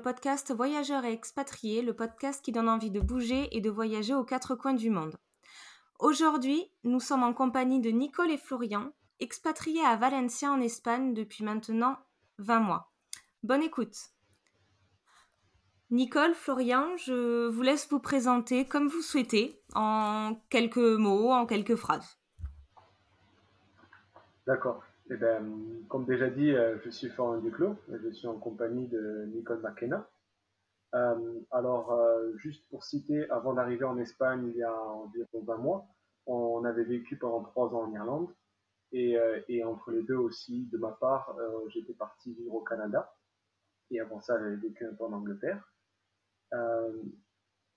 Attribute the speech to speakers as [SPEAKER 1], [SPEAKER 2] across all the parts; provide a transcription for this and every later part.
[SPEAKER 1] podcast Voyageurs et expatriés, le podcast qui donne envie de bouger et de voyager aux quatre coins du monde. Aujourd'hui, nous sommes en compagnie de Nicole et Florian, expatriés à Valencia en Espagne depuis maintenant 20 mois. Bonne écoute. Nicole, Florian, je vous laisse vous présenter comme vous souhaitez, en quelques mots, en quelques phrases.
[SPEAKER 2] D'accord. Eh ben, comme déjà dit, euh, je suis Florian Duclos, je suis en compagnie de Nicole McKenna. Euh, alors, euh, juste pour citer, avant d'arriver en Espagne il y a environ 20 mois, on avait vécu pendant 3 ans en Irlande. Et, et entre les deux aussi, de ma part, j'étais parti vivre au Canada. Et avant ça, j'avais vécu un peu en Angleterre.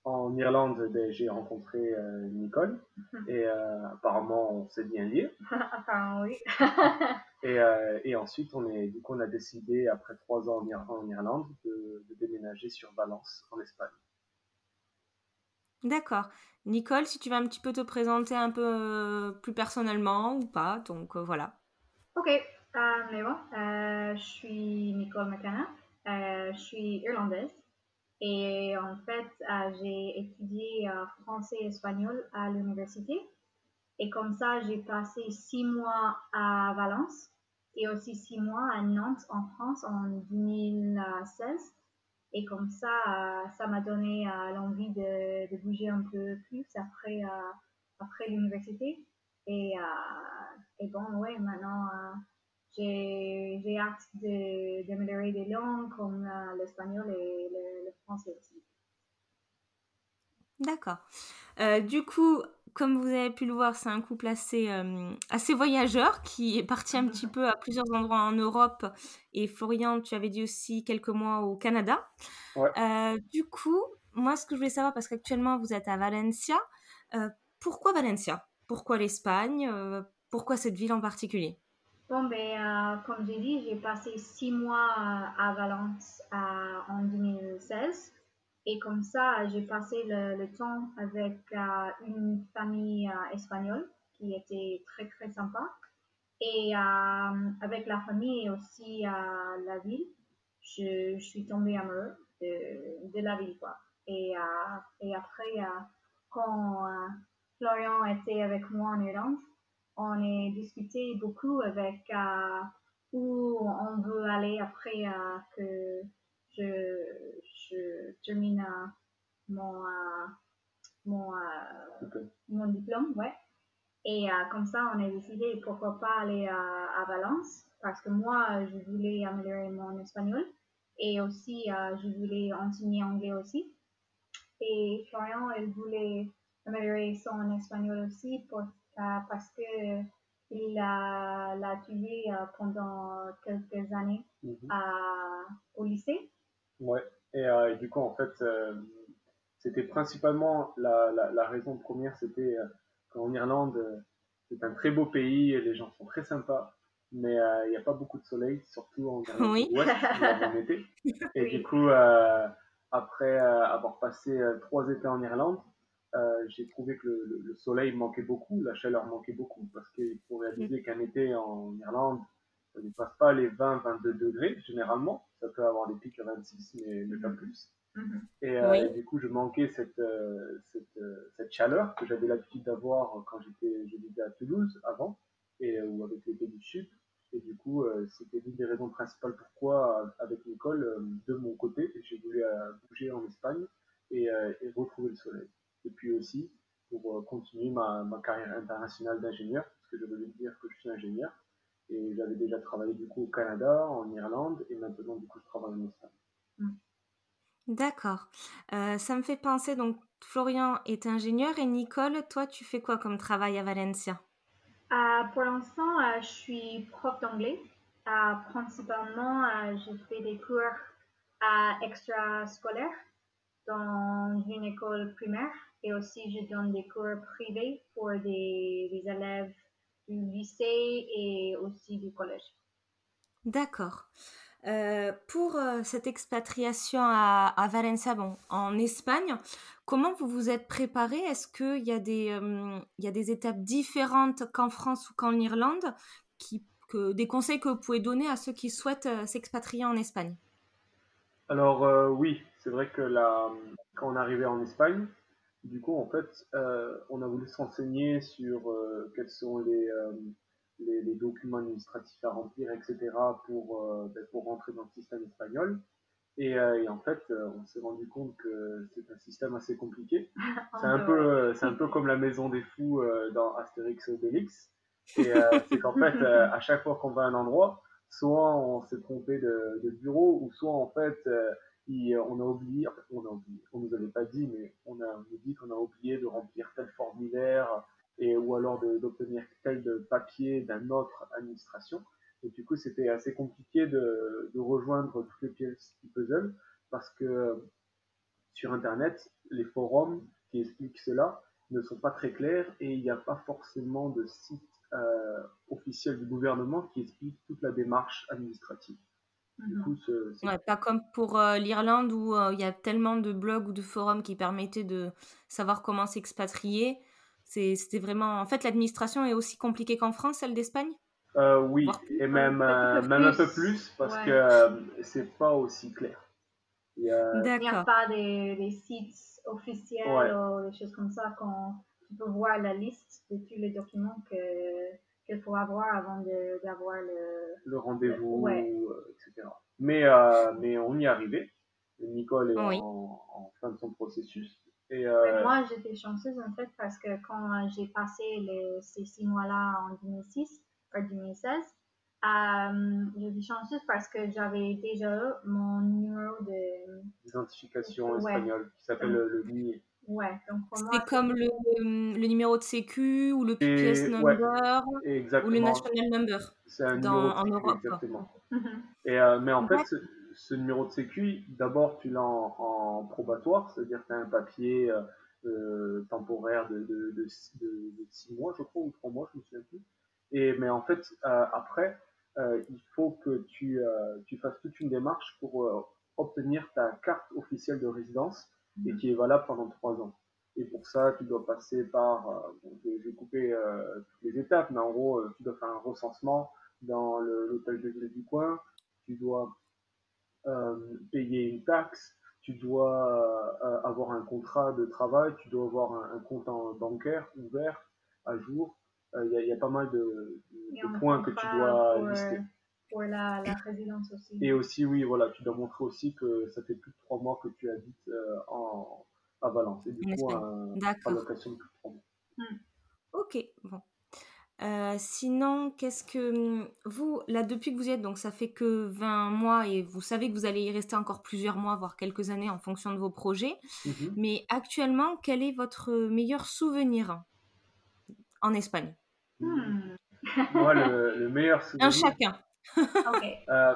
[SPEAKER 2] En Irlande, ben, j'ai rencontré euh, Nicole mhm. et euh, apparemment on s'est bien lié.
[SPEAKER 3] apparemment oui.
[SPEAKER 2] et, euh, et, ensuite on est, du coup on a décidé après trois ans en, Irlande de, de, déménager sur Valence en Espagne.
[SPEAKER 1] D'accord. Nicole, si tu vas un petit peu te présenter un peu plus personnellement ou pas, donc voilà.
[SPEAKER 3] Ok, mais bon, je suis Nicole McKenna, je suis irlandaise. Et en fait, euh, j'ai étudié euh, français et espagnol à l'université. Et comme ça, j'ai passé six mois à Valence et aussi six mois à Nantes en France en 2016. Et comme ça, euh, ça m'a donné l'envie de, bouger un peu plus après, après l'université. Et, et bon, ouais, maintenant, j'ai hâte d'améliorer des langues comme l'espagnol et le, français aussi.
[SPEAKER 1] D'accord. Euh, du coup, comme vous avez pu le voir, c'est un couple assez, euh, assez voyageur qui est parti un petit peu à plusieurs endroits en Europe. Et Florian, tu avais dit aussi quelques mois au Canada. Euh, du coup, moi, ce que je voulais savoir, parce qu'actuellement, vous êtes à Valencia, pourquoi Valencia? Pourquoi l'Espagne? Pourquoi cette ville en particulier?
[SPEAKER 3] Bon, ben, euh, comme j'ai dit, j'ai passé six mois à Valence en 2016. Et comme ça, j'ai passé le, temps avec euh, une famille euh, espagnole qui était très, très sympa. Et avec la famille et aussi la ville, je, suis tombée amoureuse de, de, la ville. Quoi. Et, et après, quand Florian était avec moi en Irlande, on a discuté beaucoup avec euh, où on veut aller après euh, que je, je termine euh, mon, mon, mon diplôme. Ouais. Et comme ça, on a décidé pourquoi pas aller à, Valence parce que moi, je voulais améliorer mon espagnol et aussi je voulais enseigner anglais aussi. Et Florian, elle voulait améliorer son espagnol aussi pour parce que il l'a étudié euh, pendant quelques années mhm. au lycée.
[SPEAKER 2] Ouais, et, euh, du coup, en fait, c'était principalement la, la, raison première, c'était qu'en Irlande, c'est un très beau pays et les gens sont très sympas, mais il n'y a pas beaucoup de soleil, surtout en Irlande
[SPEAKER 1] oui.
[SPEAKER 2] en été. Et du coup, après avoir passé trois étés en Irlande, euh, j'ai trouvé que le, le, soleil manquait beaucoup, la chaleur manquait beaucoup, parce qu'il faut réaliser mm. qu'un été en Irlande, ça ne passe pas les 20-22 degrés généralement. Ça peut avoir des pics à 26, mais, mais pas mm. plus. Mm-hmm. Et, euh, du coup, je manquais cette, euh, cette, cette chaleur que j'avais l'habitude d'avoir quand j'étais, je vivais à Toulouse avant, et ou avec l'été du Sud. Et du coup, c'était l'une des raisons principales pourquoi, avec Nicole, de mon côté, j'ai voulu bouger en Espagne et, et retrouver le soleil et puis aussi pour euh, continuer ma, ma carrière internationale d'ingénieur, parce que je veux dire que je suis ingénieur, et j'avais déjà travaillé du coup au Canada, en Irlande, et maintenant du coup je travaille en Espagne. Mm.
[SPEAKER 1] D'accord. Euh, ça me fait penser, donc Florian est ingénieur et Nicole, toi tu fais quoi comme travail à Valencia?
[SPEAKER 3] Euh, Pour l'instant, je suis prof d'anglais. principalement, je fais des cours extra-scolaires dans une école primaire et aussi je donne des cours privés pour des, élèves du lycée et aussi du collège.
[SPEAKER 1] D'accord. Euh, pour euh, cette expatriation à, à, Valencia, bon, en Espagne, comment vous vous êtes préparé? Est-ce qu'il y, a des, euh, il y a des étapes différentes qu'en France ou qu'en Irlande qui, que, Des conseils que vous pouvez donner à ceux qui souhaitent s'expatrier en Espagne?
[SPEAKER 2] Alors euh, oui, c'est vrai que quand on est arrivé en Espagne, du coup, en fait, euh, on a voulu se renseigner sur euh, quels sont les, les, les, documents administratifs à remplir, etc., pour, ben, pour rentrer dans le système espagnol. Et, et en fait, on s'est rendu compte que c'est un système assez compliqué. C'est un peu, c'est un peu comme la maison des fous dans Astérix et Obélix. Et c'est qu'en fait, à chaque fois qu'on va à un endroit, soit on s'est trompé de, de, bureau, ou soit en fait euh, on a oublié, on a oublié, on nous avait pas dit, mais on a nous dit qu'on a oublié de remplir tel formulaire et ou alors d'obtenir tel papier d'une autre administration. Et du coup, c'était assez compliqué de, de, rejoindre toutes les pièces du puzzle parce que sur Internet, les forums qui expliquent cela ne sont pas très clairs et il n'y a pas forcément de site euh, officiel du gouvernement qui explique toute la démarche administrative.
[SPEAKER 1] Du mhm. pas comme pour euh, l'Irlande où euh, il y a tellement de blogs ou de forums qui permettaient de savoir comment s'expatrier. C'était vraiment. En fait, l'administration est aussi compliquée qu'en France, celle d'Espagne?
[SPEAKER 2] Oui, et même, même un peu plus parce que c'est pas aussi clair.
[SPEAKER 3] Il n'y a... pas des, sites officiels ou des choses comme ça quand tu peux voir la liste de tous les documents que qu'il faut avoir avant d'avoir le,
[SPEAKER 2] le rendez-vous, euh, etc. Mais, euh, mais on y est arrivé. Nicole est en, fin de son processus. Et,
[SPEAKER 3] euh, moi, j'étais chanceuse en fait parce que quand j'ai passé les, ces six mois-là en 2006, en 2016, euh, j'étais chanceuse parce que j'avais déjà mon numéro
[SPEAKER 2] d'identification espagnole qui s'appelle le, le NIE.
[SPEAKER 3] Ouais,
[SPEAKER 1] C'est comme le, le, numéro de sécu ou le PPS number ou le national number
[SPEAKER 2] c'est un numéro en Europe. Exactement. Et, euh, mais en fait, ce, numéro de sécu, d'abord, tu l'as en, probatoire, c'est-à-dire que tu as un papier euh, euh, temporaire de, de, de, de, 6 mois, je crois, ou 3 mois, je me souviens plus. Et, mais en fait, après, il faut que tu, tu fasses toute une démarche pour obtenir ta carte officielle de résidence et qui est valable pendant trois ans. Et pour ça, tu dois passer par, euh, je vais couper euh, toutes les étapes, mais en gros, euh, tu dois faire un recensement dans l'hôtel de ville du coin, tu dois euh, payer une taxe, tu dois euh, avoir un contrat de travail, tu dois avoir un, un compte en bancaire ouvert à jour. Il y, y, a pas mal de, de points que tu dois lister
[SPEAKER 3] pour la, la, résidence aussi.
[SPEAKER 2] Et aussi, oui, voilà, tu dois montrer aussi que ça fait plus de trois mois que tu habites euh, en, à Valence. Et du coup, un, location de plus de trois mois.
[SPEAKER 1] Hmm. Ok, bon. Euh, sinon, qu'est-ce que vous, là, depuis que vous y êtes, donc ça fait que 20 mois et vous savez que vous allez y rester encore plusieurs mois, voire quelques années en fonction de vos projets. Mhm. Mais actuellement, quel est votre meilleur souvenir en Espagne?
[SPEAKER 2] Hmm. Moi, le, le, meilleur souvenir.
[SPEAKER 1] Un chacun.
[SPEAKER 2] Euh,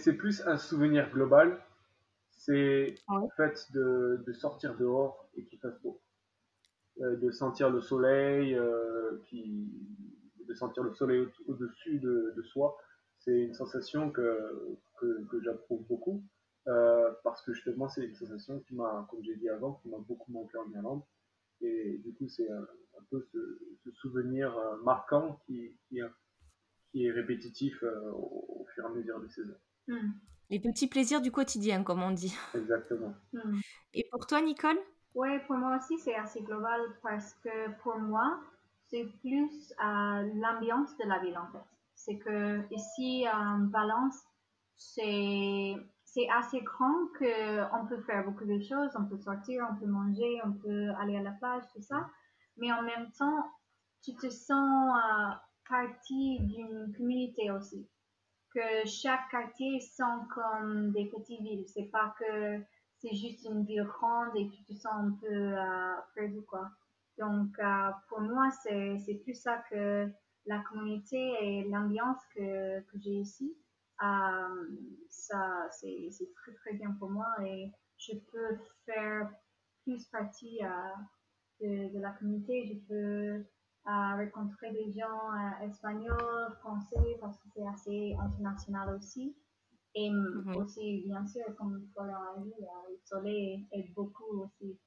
[SPEAKER 2] c'est plus un souvenir global. C'est en fait de, de, sortir dehors et qu'il fasse beau. Euh, de sentir le soleil, euh, qui, de sentir le soleil au-dessus de, de, soi. C'est une sensation que, que, que j'approuve beaucoup. parce que justement, c'est une sensation qui m'a, comme j'ai dit avant, qui m'a beaucoup manqué en Irlande. Et du coup, c'est un, peu ce, ce souvenir marquant qui, qui, répétitif euh, au, fur et à mesure des saisons.
[SPEAKER 1] Hmm. Les petits plaisirs du quotidien, comme on dit.
[SPEAKER 2] Exactement.
[SPEAKER 1] Hmm. Et pour toi, Nicole?
[SPEAKER 3] Oui, pour moi aussi, c'est assez global parce que pour moi, c'est plus euh, l'ambiance de la ville en fait. C'est que ici, en Valence, c'est c'est assez grand qu'on peut faire beaucoup de choses, on peut sortir, on peut manger, on peut aller à la plage, tout ça. Mais en même temps, tu te sens euh, partie d'une communauté aussi. Que chaque quartier sent comme des petites villes. C'est pas que c'est juste une ville grande et tu te sens un peu euh, perdu, quoi. Donc, euh, pour moi, c'est plus ça que la communauté et l'ambiance que, que j'ai ici. Euh, ça, c'est très, très bien pour moi et je peux faire plus partie de, de, la communauté. Je peux à rencontrer des gens euh, espagnols, français, parce que c'est assez international aussi. Et mhm. aussi, bien sûr, comme Florian a dit, le soleil est beaucoup aussi.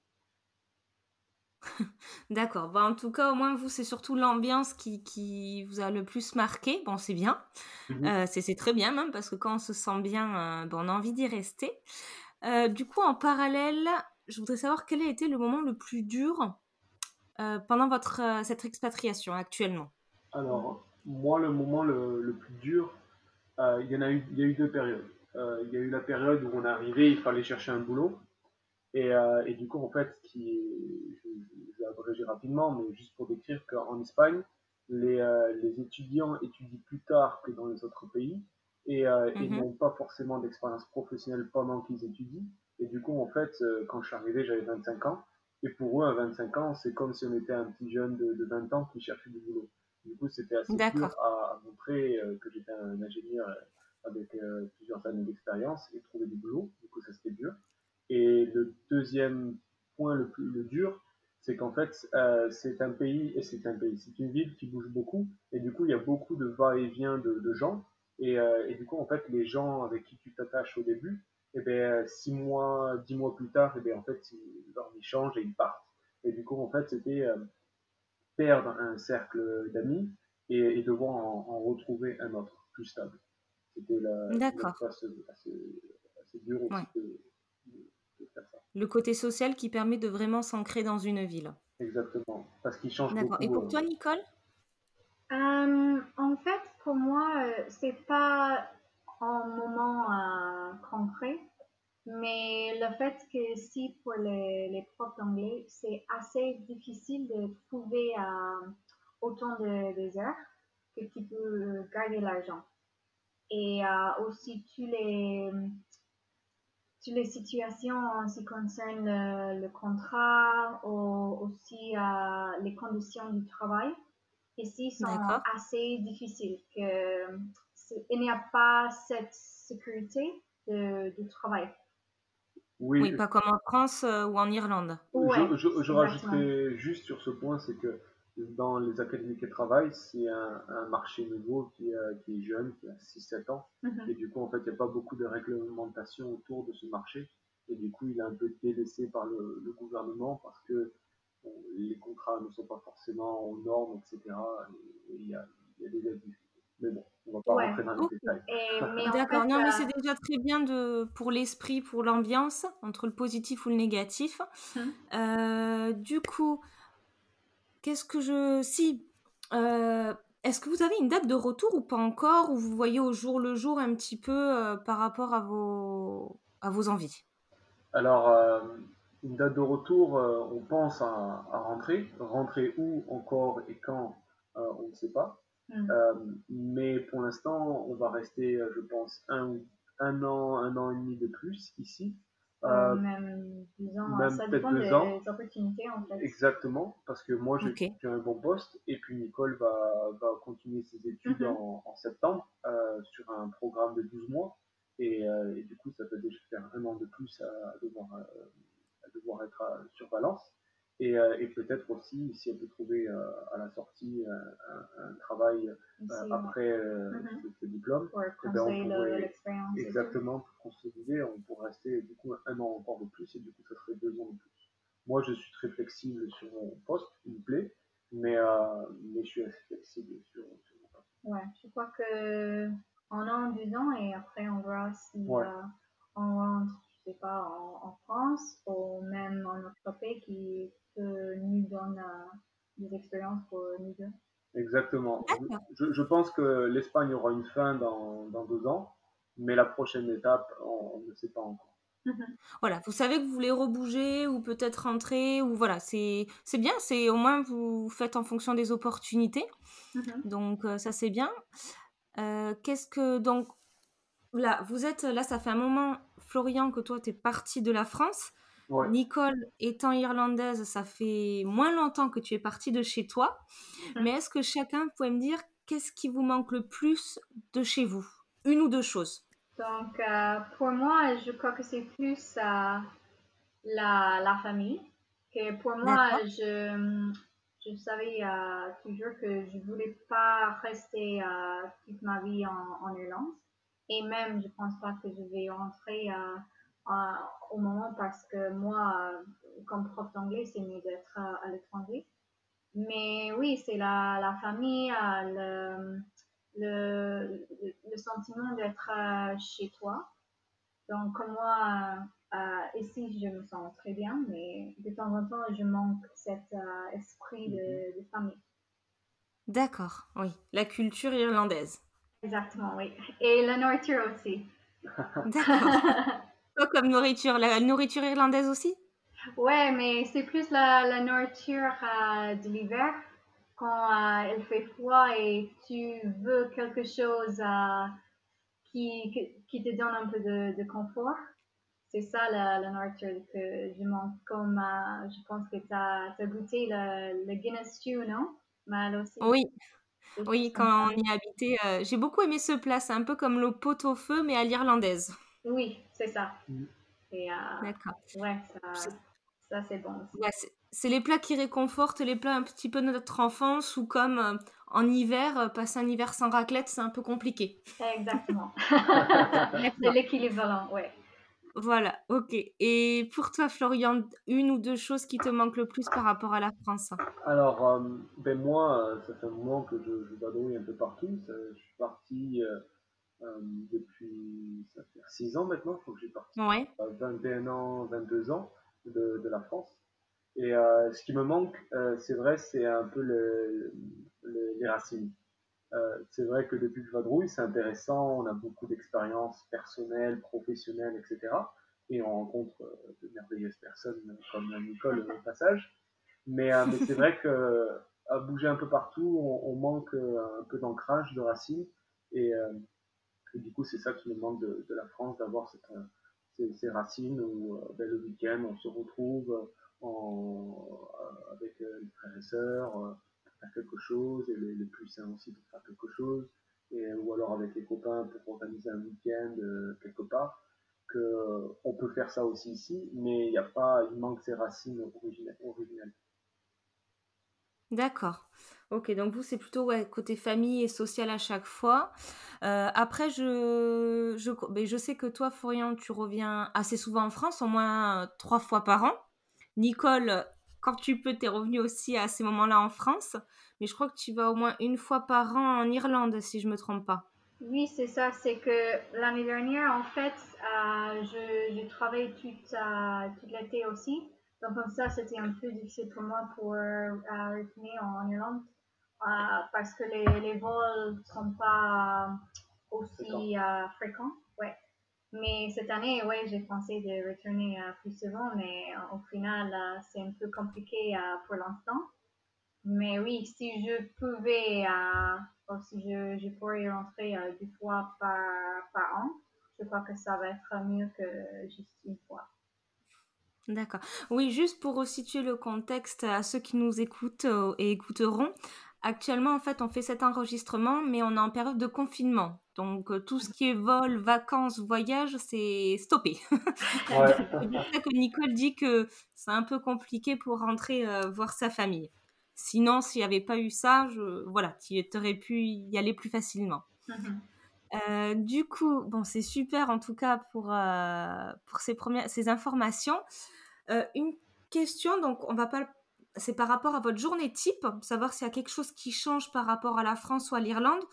[SPEAKER 1] D'accord. Bah, en tout cas, au moins, vous, c'est surtout l'ambiance qui, qui vous a le plus marqué. Bon, c'est bien.
[SPEAKER 2] Mhm.
[SPEAKER 1] Euh, c'est c'est très bien même, parce que quand on se sent bien, euh, bah, on a envie d'y rester. Euh, du coup, en parallèle, je voudrais savoir quel a été le moment le plus dur euh, pendant votre, euh, cette expatriation actuellement.
[SPEAKER 2] Alors, moi, le moment le, le plus dur, euh, il y en a eu, il y a eu deux périodes. Il y a eu la période où on est arrivé, il fallait chercher un boulot. Et, et du coup, en fait, qui je, je vais abréger rapidement, mais juste pour décrire qu'en Espagne, les, les étudiants étudient plus tard que dans les autres pays et, euh, et
[SPEAKER 1] Mhm.
[SPEAKER 2] n'ont pas forcément d'expérience professionnelle pendant qu'ils étudient. Et du coup, en fait, euh, quand je suis arrivé, j'avais 25 ans. Et pour eux, à 25 ans, c'est comme si on était un petit jeune de, de 20 ans qui cherchait du boulot. Du coup, c'était assez dur à, à montrer euh, que j'étais un ingénieur euh, avec euh, plusieurs années d'expérience et trouver du boulot. Du coup, ça c'était dur. Et le deuxième point le plus le dur, c'est qu'en fait, euh, c'est un pays, et c'est un pays, c'est une ville qui bouge beaucoup, et du coup, il y a beaucoup de va-et-vient de, de gens, et, euh, et du coup, en fait, les gens avec qui tu t'attaches au début, et ben, six mois, dix mois plus tard, et ben, en fait, ils, leur vie change et ils partent. Et du coup, en fait, c'était euh, perdre un cercle d'amis et, et devoir en, en retrouver un autre, plus stable. C'était la, la
[SPEAKER 1] D'accord.
[SPEAKER 2] phase assez, assez dure aussi
[SPEAKER 1] Ouais.
[SPEAKER 2] de, de- de faire ça.
[SPEAKER 1] Le côté social qui permet de vraiment s'ancrer dans une ville.
[SPEAKER 2] Exactement. Parce qu'il change
[SPEAKER 1] D'accord. Et pour
[SPEAKER 2] euh,
[SPEAKER 1] toi, Nicole?
[SPEAKER 3] Euh, en fait, pour moi, c'est pas un moment euh, concret, mais le fait que si pour les, les profs d'anglais, c'est assez difficile de trouver euh, autant de, des heures que tu peux garder l'argent. Et euh, aussi, tous les, toutes les situations en ce qui concerne le, le contrat ou aussi euh, les conditions du travail ici sont assez difficiles. Que il n'y a pas cette sécurité de, du travail.
[SPEAKER 2] Oui,
[SPEAKER 1] Oui, pas comme en France euh, ou en Irlande.
[SPEAKER 3] Ouais,
[SPEAKER 2] je, je, rajouterais juste sur ce point, c'est que dans les académies de travail, c'est un, un marché nouveau qui, euh, qui est jeune, qui a 6-7 ans.
[SPEAKER 3] Mhm.
[SPEAKER 2] Et du coup, en fait, il n'y a pas beaucoup de réglementation autour de ce marché. Et du coup, il est un peu délaissé par le, le gouvernement parce que bon, les contrats ne sont pas forcément aux normes, etc. Et et il y a, il y a des abus. Mais bon, on va pas
[SPEAKER 3] Ouais.
[SPEAKER 2] rentrer dans les détails.
[SPEAKER 1] D'accord. Non, mais
[SPEAKER 3] euh,
[SPEAKER 1] c'est déjà très bien de, pour l'esprit, pour l'ambiance, entre le positif ou le négatif.
[SPEAKER 3] Mhm.
[SPEAKER 1] Euh, du coup, qu'est-ce que je... Si, euh, est-ce que vous avez une date de retour ou pas encore, ou vous voyez au jour le jour un petit peu euh, par rapport à vos, à vos envies?
[SPEAKER 2] Alors, euh, une date de retour, euh, on pense à, à rentrer. Rentrer où encore et quand, euh, on ne sait pas.
[SPEAKER 3] Hmm.
[SPEAKER 2] Euh, mais pour l'instant, on va rester, euh, je pense, un, un an, un an et demi de plus ici.
[SPEAKER 3] Euh, même, disons,
[SPEAKER 2] même
[SPEAKER 3] ça
[SPEAKER 2] peut-être
[SPEAKER 3] dépend
[SPEAKER 2] deux
[SPEAKER 3] des
[SPEAKER 2] ans.
[SPEAKER 3] opportunités en fait.
[SPEAKER 2] exactement, parce que moi, j'ai
[SPEAKER 1] Ok.
[SPEAKER 2] j'ai un bon poste, et puis Nicole va, va continuer ses études
[SPEAKER 3] Mhm.
[SPEAKER 2] en, en septembre euh, sur un programme de 12 mois. Et, euh, et du coup, ça peut déjà faire un an de plus à, à devoir, à devoir être à- sur Valence. Et, euh, et peut-être aussi, si elle peut trouver euh, à la sortie un, un- travail euh, après euh,
[SPEAKER 3] Mhm.
[SPEAKER 2] ce, diplôme, eh ben, on pourrait- exactement, pour consolider, on pourrait rester du coup un an encore de plus, et du coup, ça serait deux ans de plus. Moi, je suis très flexible sur mon poste, il me plaît, mais, euh, mais je suis assez flexible sur, sur mon poste.
[SPEAKER 3] Ouais, je crois que en an, deux ans, et après on verra si
[SPEAKER 2] Ouais.
[SPEAKER 3] euh, on rentre, je sais pas, en, en France ou même en autre pays qui peut nous donne euh, des expériences pour nous deux.
[SPEAKER 2] Exactement. Je, je pense que l'Espagne aura une fin dans, dans deux ans, mais la prochaine étape, on, on ne sait pas encore.
[SPEAKER 1] Voilà, vous savez que vous voulez rebouger ou peut-être rentrer ou voilà, c'est c'est bien, c'est au moins vous faites en fonction des opportunités.
[SPEAKER 3] Mhm.
[SPEAKER 1] Donc euh, ça c'est bien. Euh, Qu'est-ce que donc là vous êtes là ça fait un moment Florian que toi tu es parti de la France.
[SPEAKER 2] Ouais.
[SPEAKER 1] Nicole étant irlandaise, ça fait moins longtemps que tu es partie de chez toi.
[SPEAKER 3] Mhm.
[SPEAKER 1] Mais est-ce que chacun pouvait me dire qu'est-ce qui vous manque le plus de chez vous? Une ou deux choses.
[SPEAKER 3] Donc, euh, pour moi, je crois que c'est plus euh, la, la famille. Que pour moi, je, je savais euh, toujours que je voulais pas rester toute ma vie en, en Irlande. Et même, je pense pas que je vais rentrer au moment parce que moi, euh, comme prof d'anglais, c'est mieux d'être euh, à l'étranger. Mais oui, c'est la, la famille, le, le, le sentiment d'être chez toi. Donc, moi, ici, je me sens très bien, mais de temps en temps, je manque cet esprit de, de famille.
[SPEAKER 1] D'accord, oui. La culture irlandaise.
[SPEAKER 3] Exactement, oui. Et la nourriture aussi.
[SPEAKER 1] D'accord. comme nourriture, la nourriture irlandaise aussi?
[SPEAKER 3] Ouais, mais c'est plus la, la nourriture euh, de l'hiver quand euh, il fait froid et tu veux quelque chose euh, qui, qui te donne un peu de, de confort. C'est ça la, la, nourriture que je manque. Comme je pense que tu as, as, goûté le, le Guinness Stew, non? Mal aussi.
[SPEAKER 1] Oui. Oui, quand on y habitait, j'ai beaucoup aimé ce plat. C'est un peu comme le pot au feu, mais à l'irlandaise.
[SPEAKER 3] Oui, c'est ça.
[SPEAKER 2] Mmh.
[SPEAKER 3] D'accord. Ouais, ça, ça c'est bon.
[SPEAKER 1] c'est les plats qui réconfortent les plats un petit peu de notre enfance ou comme en hiver, passer un hiver sans raclette, c'est un peu compliqué.
[SPEAKER 3] Exactement. c'est l'équilibre, ouais.
[SPEAKER 1] Voilà, ok. Et pour toi, Florian, une ou deux choses qui te manquent le plus par rapport à la France?
[SPEAKER 2] Alors, ben moi, ça fait un moment que je, je vadrouille un peu partout. je suis parti euh, depuis, ça fait 6 ans maintenant, je crois que j'ai parti.
[SPEAKER 1] Ouais.
[SPEAKER 2] 21 ans, 22 ans de, de la France. Et euh, ce qui me manque, euh, c'est vrai, c'est un peu le, les racines. Euh, c'est vrai que depuis que je vadrouille, c'est intéressant, on a beaucoup d'expériences personnelles, professionnelles, etc. Et on rencontre de merveilleuses personnes comme Nicole au passage. Mais, mais c'est vrai que à bouger un peu partout, on, on manque un peu d'ancrage, de racines. Et, et du coup, c'est ça qui me manque de, la France, d'avoir euh, ces, racines où euh, ben, le week-end, on se retrouve euh, avec les frères et sœurs pour faire quelque chose, et les, les plus sains aussi pour faire quelque chose, et, ou alors avec les copains pour organiser un week-end quelque part. Que, on peut faire ça aussi ici, mais il manque ces racines originelles.
[SPEAKER 1] D'accord. Ok, donc vous, c'est plutôt côté famille et social à chaque fois. Euh, après, je, je, ben, je sais que toi, Florian, tu reviens assez souvent en France, au moins euh, trois fois par an. Nicole, quand tu peux, tu es revenue aussi à ces moments-là en France. Mais je crois que tu vas au moins une fois par an en Irlande, si je ne me trompe pas.
[SPEAKER 3] Oui, c'est ça. C'est que l'année dernière, en fait, euh, je, travaillais toute, toute l'été aussi. Donc, comme ça, c'était un peu difficile pour moi pour euh, retourner en Irlande. Euh, parce que les, les vols ne sont pas aussi euh, fréquents. Ouais. Mais cette année, ouais, j'ai pensé de retourner euh, plus souvent, mais au final, c'est un peu compliqué pour l'instant. Mais oui, si je pouvais, si je, je pourrais rentrer deux fois par, par an, je crois que ça va être mieux que juste une fois.
[SPEAKER 1] D'accord. Oui, juste pour situer le contexte à ceux qui nous écoutent et écouteront, Actuellement, en fait, on fait cet enregistrement, mais on est en période de confinement. Donc, euh, tout ce qui est vol, vacances, voyage, c'est stoppé. c'est pour ça que Nicole dit que c'est un peu compliqué pour rentrer euh, voir sa famille. Sinon, s'il n'y avait pas eu ça, je, voilà, tu aurais pu y aller plus facilement. Mm-hmm. Euh, du coup, bon, c'est super en tout cas pour, pour ces, premières, ces informations. une question, donc on va pas c'est par rapport à votre journée type, savoir s'il y a quelque chose qui change par rapport à la France ou à l'Irlande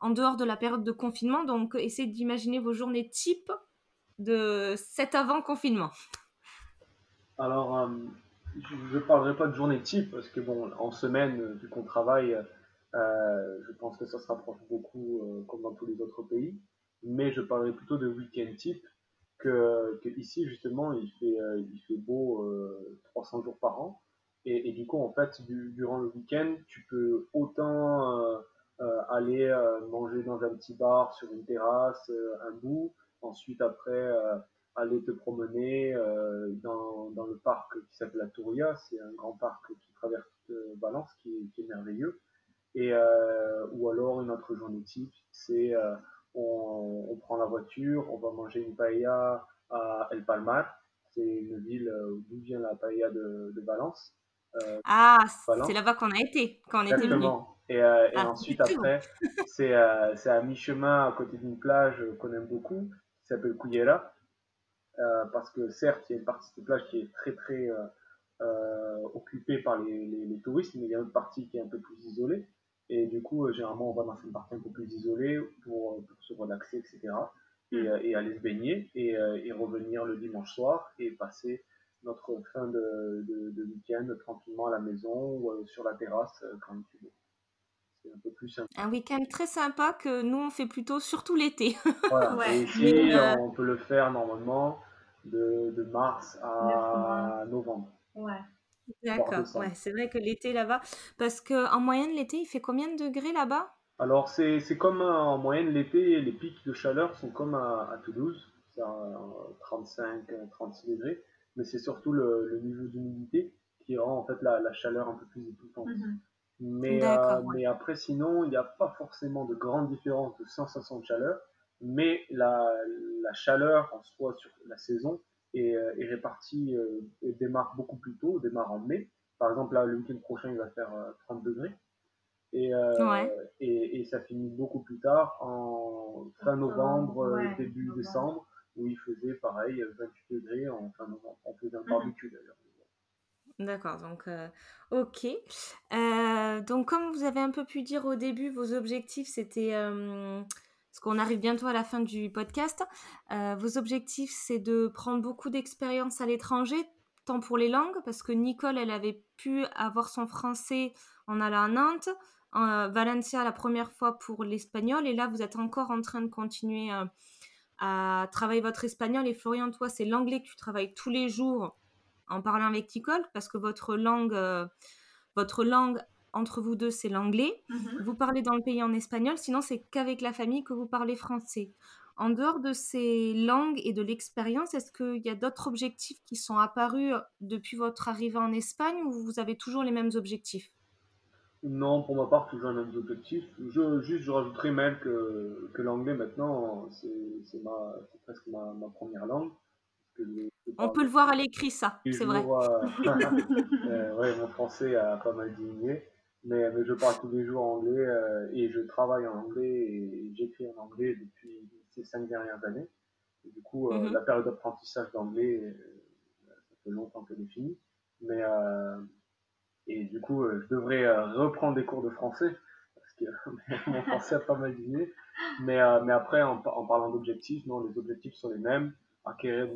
[SPEAKER 1] en dehors de la période de confinement. Donc, essayez d'imaginer vos journées type de cet avant confinement.
[SPEAKER 2] Alors, euh, je ne parlerai pas de journée type parce que, bon, en semaine, vu qu'on travaille, euh, je pense que ça se rapproche beaucoup euh, comme dans tous les autres pays. Mais je parlerai plutôt de week-end type que, ici, justement, il fait, il fait beau 300 jours par an. Et, du coup, en fait, du, durant le week-end, tu peux autant euh, euh, aller euh, manger dans un petit bar sur une terrasse un bout, ensuite après aller te promener dans, dans, le parc qui s'appelle la Touria, c'est un grand parc qui traverse Valence, qui, qui, est merveilleux. Et, ou alors une autre journée type, c'est on, on, prend la voiture, on va manger une paella à El Palmar, c'est une ville d'où vient la paella de, de Valence.
[SPEAKER 1] Euh, ah, c'est là-bas qu'on a été, quand on était venu.
[SPEAKER 2] Et, euh, et ah, ensuite, après, c'est euh, à mi-chemin à côté d'une plage qu'on aime beaucoup, qui s'appelle Cuyera. parce que certes, il y a une partie de cette plage qui est très très occupée par les, les, touristes, mais il y a une autre partie qui est un peu plus isolée. Et du coup, généralement, on va dans cette partie un peu plus isolée pour, pour se relaxer, etc. Et, mm. et, aller se baigner et, et, revenir le dimanche soir et passer notre fin de, de, de week-end tranquillement à la maison ou sur la terrasse quand tu veux
[SPEAKER 1] un peu plus Un week-end très sympa que nous on fait plutôt surtout l'été.
[SPEAKER 2] Voilà. Et ici, euh, on peut le faire normalement de, de mars à novembre.
[SPEAKER 3] Ouais.
[SPEAKER 1] D'accord, ouais, c'est vrai que l'été là-bas, parce qu'en moyenne l'été il fait combien de degrés là-bas?
[SPEAKER 2] Alors c'est comme en moyenne l'été, les pics de chaleur sont comme à, à Toulouse, c'est 35, 36 degrés, mais c'est surtout le, le niveau d'humidité qui rend en fait la, la, chaleur un peu plus étouffante. Mm-hmm. Mais, euh, mais après, sinon, il n'y a pas forcément de grande différence de sensation de chaleur, mais la, la chaleur en soi sur la saison est, euh, est répartie euh, et démarre beaucoup plus tôt, démarre en mai. Par exemple, là, le week-end prochain, il va faire 30 degrés. Et, et, et, ça finit beaucoup plus tard, en fin novembre, début décembre, où il faisait pareil, 28 degrés en fin novembre. On faisait un mmh barbecue d'ailleurs.
[SPEAKER 1] D'accord, donc euh, ok. Euh, donc comme vous avez un peu pu dire au début, vos objectifs, c'était, euh, parce qu'on arrive bientôt à la fin du podcast, vos objectifs, c'est de prendre beaucoup d'expérience à l'étranger, tant pour les langues, parce que Nicole, elle avait pu avoir son français en allant à Nantes, en Valencia la première fois pour l'espagnol, et là, vous êtes encore en train de continuer à travailler votre espagnol. Et Florian, toi, c'est l'anglais que tu travailles tous les jours en parlant avec Nicole, parce que votre langue, euh, votre langue entre vous deux, c'est l'anglais. Mhm. Vous parlez dans le pays en espagnol, sinon c'est qu'avec la famille que vous parlez français. En dehors de ces langues et de l'expérience, est-ce qu'il y a d'autres objectifs qui sont apparus depuis votre arrivée en Espagne ou vous avez toujours les mêmes objectifs?
[SPEAKER 2] Non, pour ma part, toujours les mêmes objectifs. Je, juste, je rajouterais même que, que l'anglais maintenant, c'est presque ma, ma, première langue.
[SPEAKER 1] On peut le voir à l'écrit, ça, c'est vrai.
[SPEAKER 2] Euh, euh, mon français a pas mal diminué, mais, je parle tous les jours anglais euh, et je travaille en anglais et j'écris en anglais depuis ces cinq dernières années. du coup, mhm. la période d'apprentissage d'anglais, ça fait longtemps qu'elle est finie. Mais, et du coup, je devrais reprendre des cours de français parce que mon français a pas mal diminué. Mais, mais après, en, parlant d'objectifs, non, les objectifs sont les mêmes acquérir,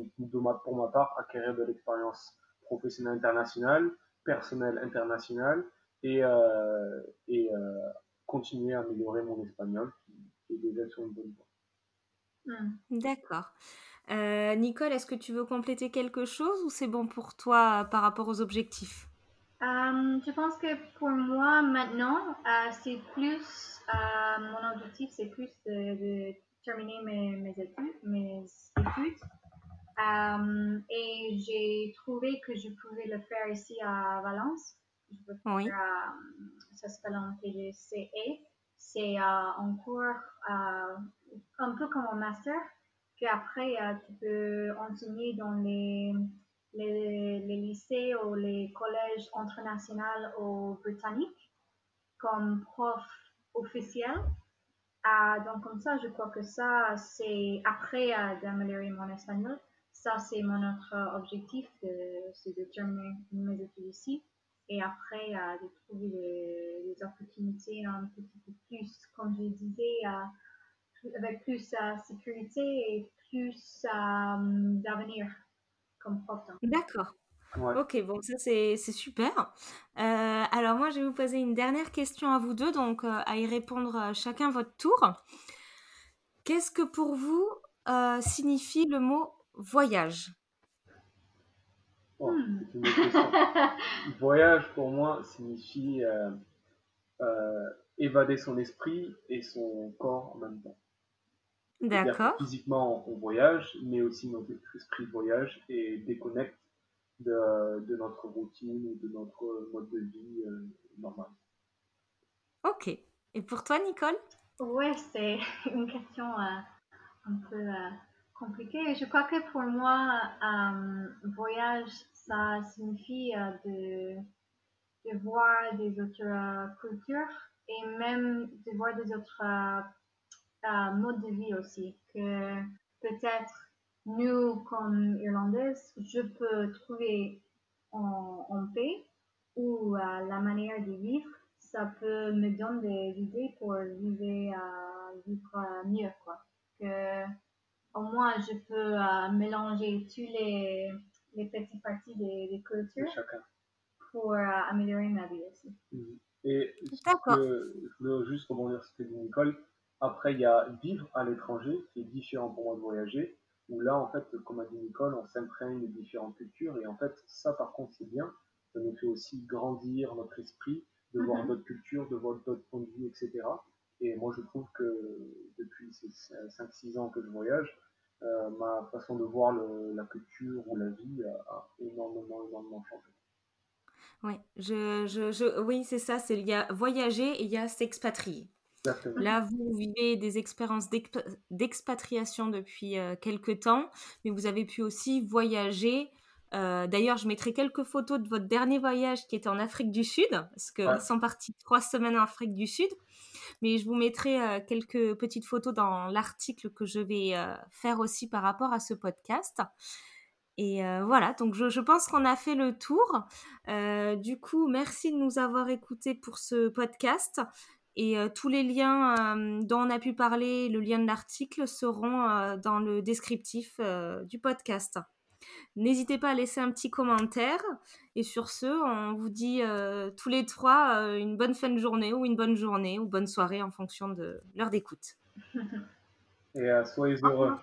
[SPEAKER 2] pour ma part, acquérir de l'expérience professionnelle internationale, personnelle internationale et, euh, et euh, continuer à améliorer mon espagnol qui, est déjà sur une bonne voie.
[SPEAKER 1] Hmm. D'accord. Euh, Nicole, est-ce que tu veux compléter quelque chose ou c'est bon pour toi par rapport aux objectifs?
[SPEAKER 3] Je pense que pour moi maintenant, c'est plus, mon objectif c'est plus de terminer mes, mes études. Mes études. Euh, et j'ai trouvé que je pouvais le faire ici à Valence. Je peux faire, oui. euh, ça s'appelle un TGCE. C'est euh, un cours euh, un peu comme un master. Puis après, tu peux enseigner dans les, les, lycées ou les collèges internationaux ou britanniques comme prof officiel. Ah, donc comme ça, je crois que ça, c'est après euh, d'améliorer mon espagnol. Ça, c'est mon autre objectif, c'est de terminer mes études ici. Et après, euh, de trouver des, opportunités un petit peu plus, comme je disais, euh, avec plus de sécurité et plus d'avenir comme prof.
[SPEAKER 1] D'accord. Ok, bon, ça c'est super. Euh, alors moi, je vais vous poser une dernière question à vous deux, donc euh, à y répondre euh, chacun votre tour. Qu'est-ce que pour vous signifie le mot voyage
[SPEAKER 2] oh, Voyage pour moi signifie évader son esprit et son corps en même temps.
[SPEAKER 1] D'accord.
[SPEAKER 2] Physiquement, on voyage, mais aussi notre esprit voyage et déconnecte de, de, notre routine ou de notre mode de vie euh, normal.
[SPEAKER 1] Ok. Et pour toi, Nicole?
[SPEAKER 3] Ouais, c'est une question euh, un peu euh, compliquée. Je crois que pour moi, voyage, ça signifie de, de voir des autres cultures et même de voir des autres modes de vie aussi. Que peut-être nous, comme Irlandaises, je peux trouver en, paix ou la manière de vivre, ça peut me donner des idées pour vivre, vivre mieux. Quoi. Que, au moins, je peux mélanger tous les, les petites parties des, des cultures pour améliorer ma vie aussi.
[SPEAKER 2] Mhm. Et je veux juste rebondir sur ce que dit Nicole. Après, il y a vivre à l'étranger, qui est différent pour moi de voyager, où là, en fait, comme a dit Nicole, on s'imprègne de différentes cultures, et en fait, ça, par contre, c'est bien. Ça nous fait aussi grandir notre esprit, de voir mhm. d'autres cultures, de voir d'autres points de vue, etc. Et moi, je trouve que depuis ces 5-6 ans que je voyage, euh, ma façon de voir la culture ou la vie a, énormément, énormément changé.
[SPEAKER 1] Oui, je, je, oui c'est ça, il y a voyager et il y a s'expatrier. Là, vous vivez des expériences d'expatriation depuis euh, quelques temps, mais vous avez pu aussi voyager. Euh, d'ailleurs, je mettrai quelques photos de votre dernier voyage qui était en Afrique du Sud, parce que sont partis trois semaines en Afrique du Sud. Mais je vous mettrai euh, quelques petites photos dans l'article que je vais faire aussi par rapport à ce podcast. Et voilà, donc je, je pense qu'on a fait le tour. du coup, merci de nous avoir écoutés pour ce podcast. Et tous les liens dont on a pu parler, le lien de l'article, seront dans le descriptif du podcast. N'hésitez pas à laisser un petit commentaire. Et sur ce, on vous dit tous les trois une bonne fin de journée ou une bonne journée ou bonne soirée en fonction de l'heure d'écoute.
[SPEAKER 2] Et soyez heureux.